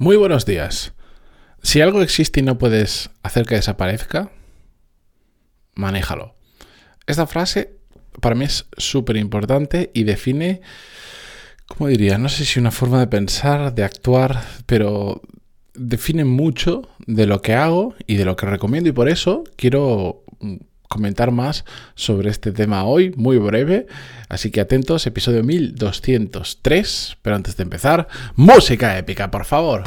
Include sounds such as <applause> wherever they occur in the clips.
Muy buenos días. Si algo existe y no puedes hacer que desaparezca, manéjalo. Esta frase para mí es súper importante y define, ¿cómo diría? No sé si una forma de pensar, de actuar, pero define mucho de lo que hago y de lo que recomiendo y por eso quiero comentar más sobre este tema hoy, muy breve. Así que atentos, episodio 1203. Pero antes de empezar, música épica, por favor.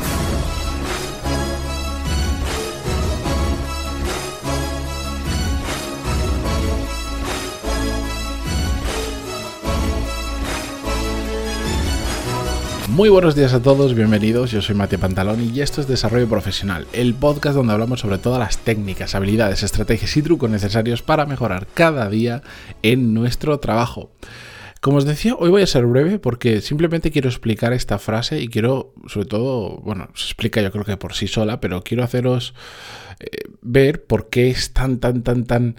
Muy buenos días a todos, bienvenidos. Yo soy Mati Pantaloni y esto es Desarrollo Profesional, el podcast donde hablamos sobre todas las técnicas, habilidades, estrategias y trucos necesarios para mejorar cada día en nuestro trabajo. Como os decía, hoy voy a ser breve porque simplemente quiero explicar esta frase y quiero, sobre todo, bueno, se explica yo creo que por sí sola, pero quiero haceros eh, ver por qué es tan, tan, tan, tan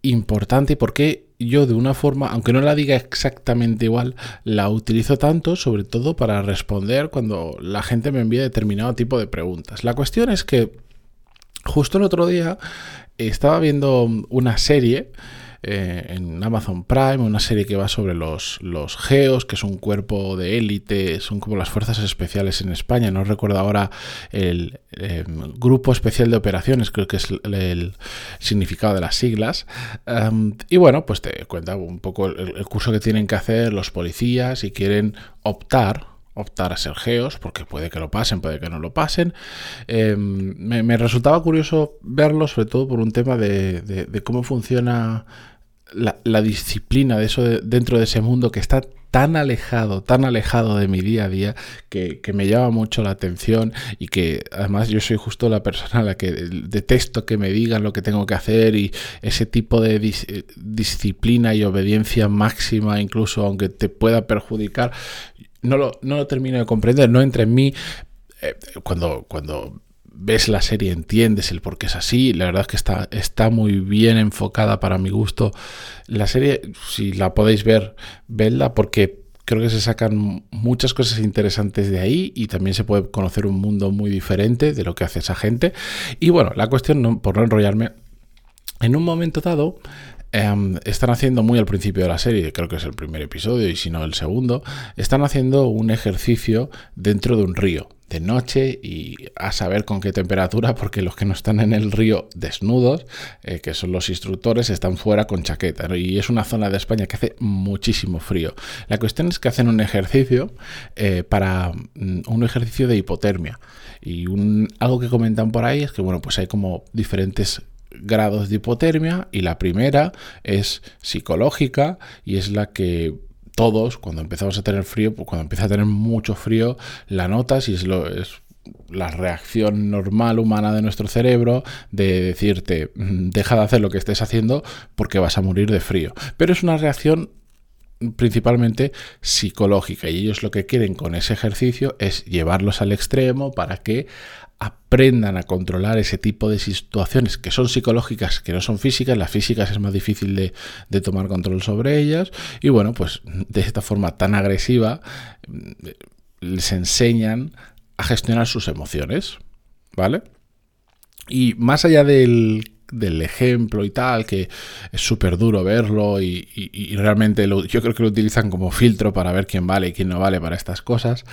importante y por qué yo de una forma, aunque no la diga exactamente igual, la utilizo tanto, sobre todo para responder cuando la gente me envía determinado tipo de preguntas. La cuestión es que justo el otro día estaba viendo una serie eh, en Amazon Prime, una serie que va sobre los, los GEOS, que es un cuerpo de élite, son como las fuerzas especiales en España, no recuerdo ahora el em, Grupo Especial de Operaciones, creo que es el, significado de las siglas. Em, y bueno, pues te cuenta un poco el, curso que tienen que hacer los policías y quieren optar optar a ser geos, porque puede que lo pasen, puede que no lo pasen. Em, me, resultaba curioso verlo, sobre todo por un tema de cómo funciona la, disciplina de eso dentro de ese mundo que está tan alejado, tan alejado de mi día a día, que, me llama mucho la atención y que además yo soy justo la persona a la que detesto que me digan lo que tengo que hacer y ese tipo de disciplina y obediencia máxima, incluso aunque te pueda perjudicar, no lo, no lo termino de comprender, no entra en mí. Eh, cuando, cuando ves la serie, entiendes el por qué es así. La verdad es que está, está muy bien enfocada para mi gusto. La serie, si la podéis ver, vedla porque creo que se sacan muchas cosas interesantes de ahí y también se puede conocer un mundo muy diferente de lo que hace esa gente. Y bueno, la cuestión, por no enrollarme, en un momento dado em, están haciendo muy al principio de la serie, creo que es el primer episodio y si no el segundo, están haciendo un ejercicio dentro de un río de noche y a saber con qué temperatura, porque los que no están en el río desnudos, eh, que son los instructores, están fuera con chaqueta. Y es una zona de España que hace muchísimo frío. La cuestión es que hacen un ejercicio eh, para mm, un ejercicio de hipotermia. Y algo que comentan por ahí es que, bueno, pues hay como diferentes grados de hipotermia y la primera es psicológica y es la que todos, cuando empezamos a tener frío, pues cuando empieza a tener mucho frío, la notas y es, lo, es la reacción normal humana de nuestro cerebro de decirte, mm, deja de hacer lo que estés haciendo porque vas a morir de frío. Pero es una reacción principalmente psicológica y ellos lo que quieren con ese ejercicio es llevarlos al extremo para que aprendan a controlar ese tipo de situaciones que son psicológicas, que no son físicas. Las físicas es más difícil de, tomar control sobre ellas. Y bueno, pues de esta forma tan agresiva mm, les enseñan a gestionar sus emociones. ¿Vale? Y más allá del del ejemplo y tal, que es súper duro verlo y, realmente yo creo que lo utilizan como filtro para ver quién vale y quién no vale para estas cosas.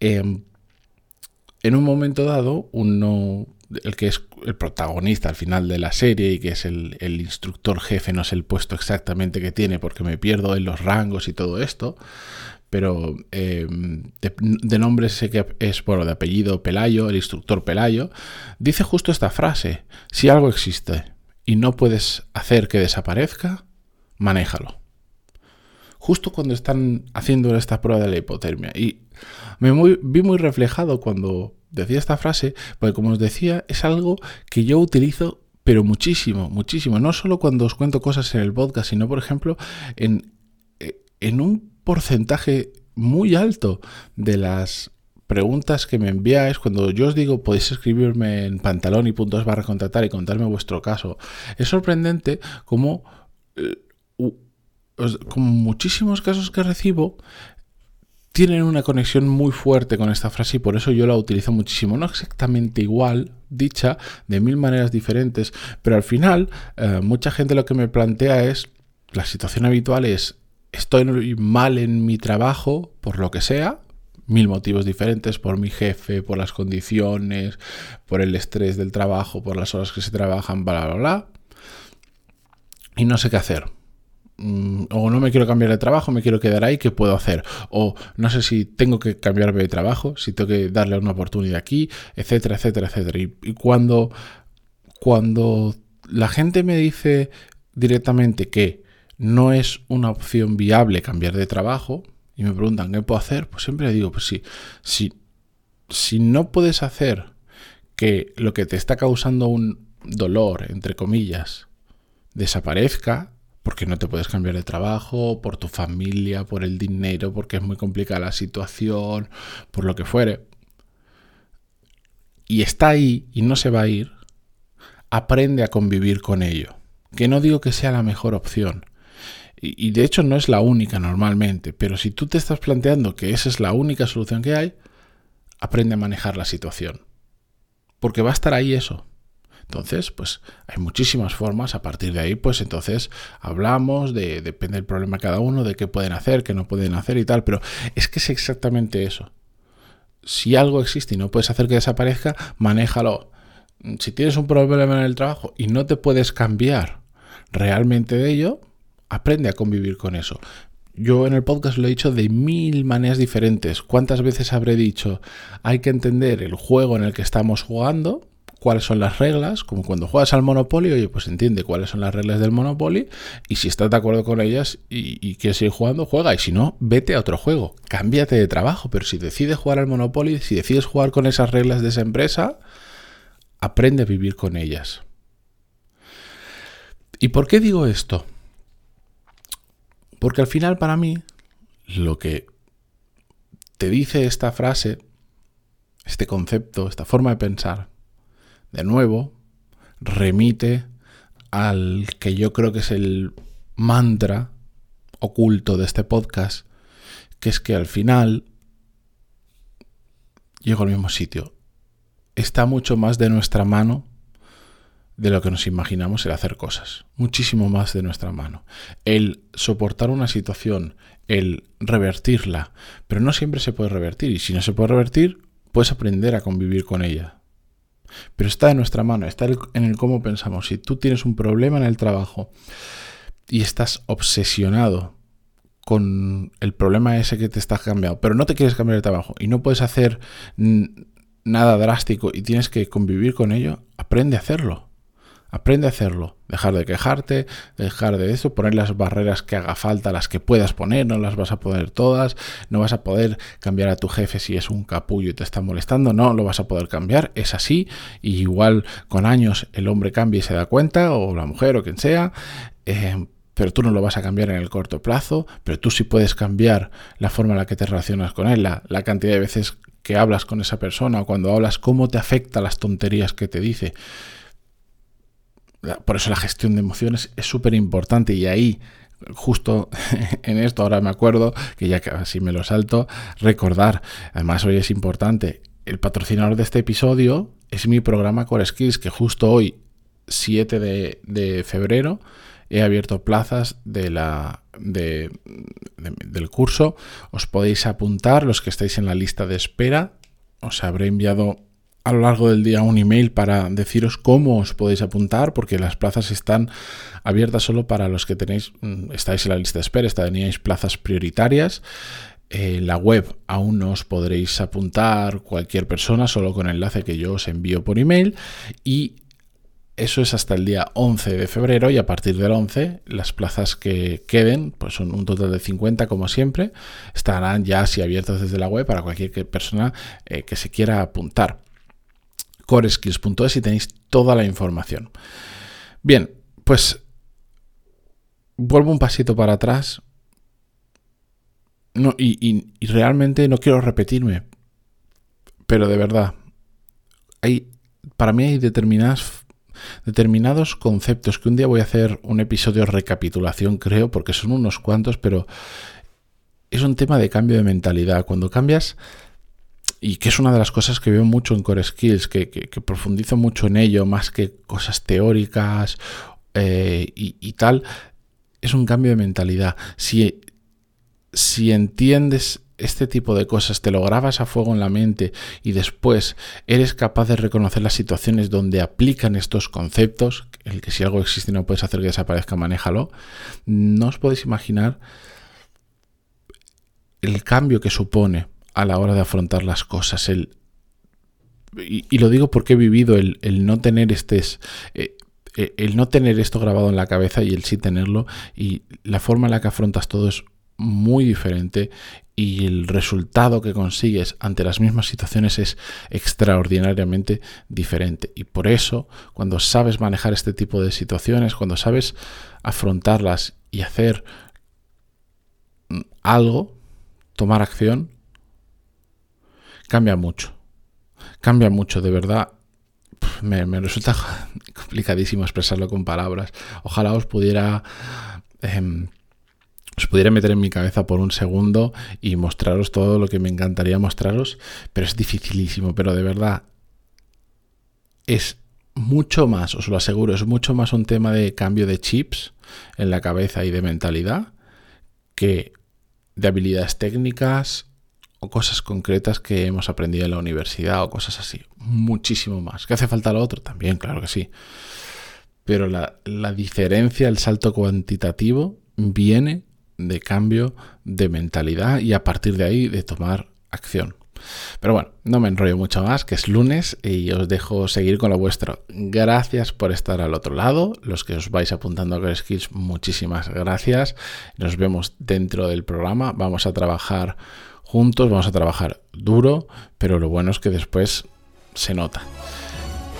Em, en un momento dado, uno, el que es el protagonista al final de la serie y que es el, instructor jefe, no sé el puesto exactamente que tiene porque me pierdo en los rangos y todo esto, pero eh, de, nombre sé que es, bueno, de apellido Pelayo, el instructor Pelayo, dice justo esta frase, si algo existe y no puedes hacer que desaparezca, manéjalo justo cuando están haciendo esta prueba de la hipotermia. Y me vi muy reflejado cuando decía esta frase, porque como os decía, es algo que yo utilizo pero muchísimo, muchísimo. No solo cuando os cuento cosas en el podcast, sino por ejemplo en, eh, en un porcentaje muy alto de las preguntas que me enviáis, cuando yo os digo podéis escribirme en pantalón y puntos barra contratar y contarme vuestro caso, es sorprendente como eh, como muchísimos casos que recibo, tienen una conexión muy fuerte con esta frase y por eso yo la utilizo muchísimo. No exactamente igual, dicha de mil maneras diferentes, pero al final eh, mucha gente lo que me plantea es, la situación habitual es, estoy mal en mi trabajo, por lo que sea, mil motivos diferentes, por mi jefe, por las condiciones, por el estrés del trabajo, por las horas que se trabajan, bla, bla, bla. Y no sé qué hacer. Mm, o no me quiero cambiar de trabajo, me quiero quedar ahí, ¿qué puedo hacer? O no sé si tengo que cambiarme de trabajo, si tengo que darle una oportunidad aquí, etcétera, etcétera, etcétera. Y, cuando, cuando la gente me dice directamente que no es una opción viable cambiar de trabajo, y me preguntan qué puedo hacer, pues siempre digo, pues sí, si, si no puedes hacer que lo que te está causando un dolor, entre comillas, desaparezca, porque no te puedes cambiar de trabajo, por tu familia, por el dinero, porque es muy complicada la situación, por lo que fuere, y está ahí y no se va a ir, aprende a convivir con ello. Que no digo que sea la mejor opción, y, de hecho no es la única normalmente, pero si tú te estás planteando que esa es la única solución que hay, aprende a manejar la situación. Porque va a estar ahí eso. Entonces, pues hay muchísimas formas. A partir de ahí, pues entonces hablamos de, depende del problema de cada uno, de qué pueden hacer, qué no pueden hacer y tal. Pero es que es exactamente eso. Si algo existe y no puedes hacer que desaparezca, manéjalo. Si tienes un problema en el trabajo y no te puedes cambiar realmente de ello, aprende a convivir con eso. Yo en el podcast lo he dicho de mil maneras diferentes. ¿Cuántas veces habré dicho hay que entender el juego en el que estamos jugando? cuáles son las reglas, como cuando juegas al Monopoly, oye, pues entiende cuáles son las reglas del Monopoly y si estás de acuerdo con ellas y, quieres seguir jugando, juega y si no, vete a otro juego, cámbiate de trabajo, pero si decides jugar al Monopoly, si decides jugar con esas reglas de esa empresa, aprende a vivir con ellas. ¿Y por qué digo esto? Porque al final para mí lo que te dice esta frase, este concepto, esta forma de pensar, de nuevo, remite al que yo creo que es el mantra oculto de este podcast, que es que al final llego al mismo sitio. Está mucho más de nuestra mano de lo que nos imaginamos el hacer cosas, muchísimo más de nuestra mano. El soportar una situación, el revertirla, pero no siempre se puede revertir y si no se puede revertir, puedes aprender a convivir con ella. Pero está en nuestra mano, está en el cómo pensamos. Si tú tienes un problema en el trabajo y estás obsesionado con el problema ese que te está cambiando, pero no te quieres cambiar de trabajo y no puedes hacer nada drástico y tienes que convivir con ello, aprende a hacerlo. Aprende a hacerlo, dejar de quejarte, dejar de eso, poner las barreras que haga falta, las que puedas poner, no las vas a poner todas, no vas a poder cambiar a tu jefe si es un capullo y te está molestando, no lo vas a poder cambiar, es así, y igual con años el hombre cambia y se da cuenta, o la mujer o quien sea, eh, pero tú no lo vas a cambiar en el corto plazo, pero tú sí puedes cambiar la forma en la que te relacionas con él, la, la cantidad de veces que hablas con esa persona o cuando hablas, cómo te afecta las tonterías que te dice. Por eso la gestión de emociones es súper importante y ahí justo <laughs> en esto ahora me acuerdo que ya casi me lo salto recordar. Además hoy es importante el patrocinador de este episodio es mi programa Core Skills que justo hoy 7 de, febrero he abierto plazas de la, del curso. Os podéis apuntar los que estáis en la lista de espera os habré enviado a lo largo del día un email para deciros cómo os podéis apuntar, porque las plazas están abiertas solo para los que tenéis, mm, estáis en la lista de espera, tenéis plazas prioritarias. En la web aún no os podréis apuntar cualquier persona, solo con el enlace que yo os envío por email. Y eso es hasta el día 11 de febrero y a partir del 11 las plazas que queden, pues son un total de 50 como siempre, estarán ya así abiertas desde la web para cualquier persona eh, que se quiera apuntar coreskills.es y tenéis toda la información. Bien, pues vuelvo un pasito para atrás. No, y, realmente no quiero repetirme, pero de verdad, hay, para mí hay determinadas, determinados conceptos que un día voy a hacer un episodio recapitulación, creo, porque son unos cuantos, pero es un tema de cambio de mentalidad. Cuando cambias, y que es una de las cosas que veo mucho en Core Skills, que, profundizo mucho en ello, más que cosas teóricas eh, y, tal, es un cambio de mentalidad. Si, si entiendes este tipo de cosas, te lo grabas a fuego en la mente y después eres capaz de reconocer las situaciones donde aplican estos conceptos, el que si algo existe no puedes hacer que desaparezca, manéjalo, no os podéis imaginar el cambio que supone a la hora de afrontar las cosas. El, y, lo digo porque he vivido el, no tener este... El no tener esto grabado en la cabeza y el sí tenerlo y la forma en la que afrontas todo es muy diferente y el resultado que consigues ante las mismas situaciones es extraordinariamente diferente. Y por eso, cuando sabes manejar este tipo de situaciones, cuando sabes afrontarlas y hacer algo, tomar acción, cambia mucho. Cambia mucho, de verdad. Me, resulta complicadísimo expresarlo con palabras. Ojalá os pudiera... Em, os pudiera meter en mi cabeza por un segundo y mostraros todo lo que me encantaría mostraros, pero es dificilísimo, pero de verdad es mucho más, os lo aseguro, es mucho más un tema de cambio de chips en la cabeza y de mentalidad que de habilidades técnicas cosas concretas que hemos aprendido en la universidad o cosas así. Muchísimo más. ¿Qué hace falta lo otro? También, claro que sí. Pero la, la diferencia, el salto cuantitativo, viene de cambio de mentalidad y a partir de ahí de tomar acción. Pero bueno, no me enrollo mucho más, que es lunes y os dejo seguir con lo vuestro. Gracias por estar al otro lado. Los que os vais apuntando a Core Skills, muchísimas gracias. Nos vemos dentro del programa. Vamos a trabajar juntos, vamos a trabajar duro, pero lo bueno es que después se nota.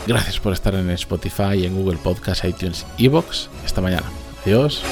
Gracias por estar en Spotify, en Google Podcast, iTunes, Evox. Esta mañana. Adiós.